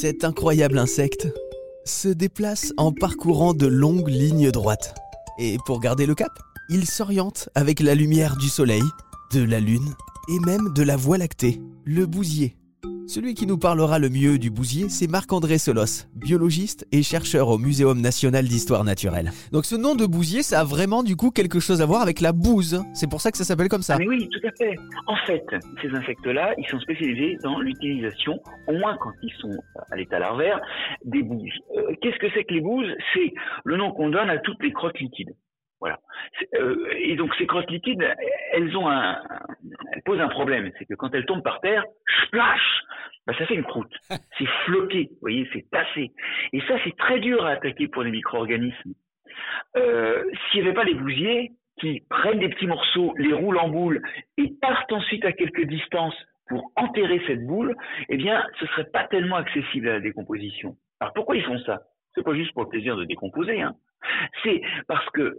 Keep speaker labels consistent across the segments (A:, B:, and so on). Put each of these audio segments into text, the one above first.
A: Cet incroyable insecte se déplace en parcourant de longues lignes droites. Et pour garder le cap, il s'oriente avec la lumière du soleil, de la lune et même de la voie lactée, le bousier. Celui qui nous parlera le mieux du bousier, c'est Marc-André Solos, biologiste et chercheur au Muséum national d'histoire naturelle. Donc ce nom de bousier, ça a vraiment du coup quelque chose à voir avec la bouse. C'est pour ça que ça s'appelle comme ça.
B: Ah, oui, tout à fait. En fait, ces insectes-là, ils sont spécialisés dans l'utilisation, au moins quand ils sont à l'état larvaire, des bouses. Euh, Qu'est-ce que c'est que les bouses C'est le nom qu'on donne à toutes les crottes liquides. Voilà. Euh, et donc ces crottes liquides, elles ont un, elles posent un problème, c'est que quand elles tombent par terre, splash, bah ça fait une croûte. C'est floqué, vous voyez, c'est tassé. Et ça, c'est très dur à attaquer pour les micro-organismes. Euh, S'il n'y avait pas les bousiers qui prennent des petits morceaux, les roulent en boule et partent ensuite à quelques distances pour enterrer cette boule, eh bien, ce serait pas tellement accessible à la décomposition. Alors pourquoi ils font ça? C'est pas juste pour le plaisir de décomposer, hein. C'est parce que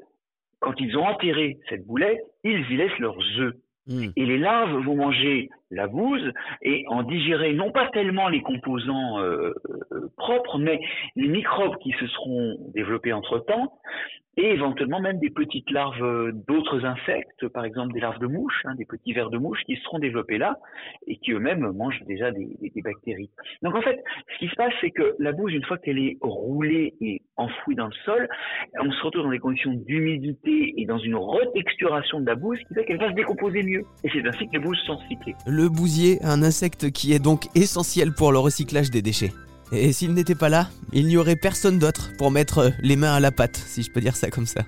B: quand ils ont enterré cette boulette, ils y laissent leurs œufs.
A: Hmm.
B: Et les larves vont manger la bouse et en digérer non pas tellement les composants euh, euh, propres, mais les microbes qui se seront développés entre-temps et éventuellement même des petites larves euh, d'autres insectes, par exemple des larves de mouches, hein, des petits vers de mouches qui se seront développés là et qui eux-mêmes mangent déjà des, bactéries. Donc en fait, ce qui se passe, c'est que la bouse, une fois qu'elle est roulée et enfouie dans le sol, on se retrouve dans des conditions d'humidité et dans une retexturation de la bouse qui fait qu'elle va se décomposer mieux. Et c'est ainsi que les bouses sont cyclées.
A: Le bousier, un insecte qui est donc essentiel pour le recyclage des déchets. Et s'il n'était pas là, il n'y aurait personne d'autre pour mettre les mains à la pâte, si je peux dire ça comme ça.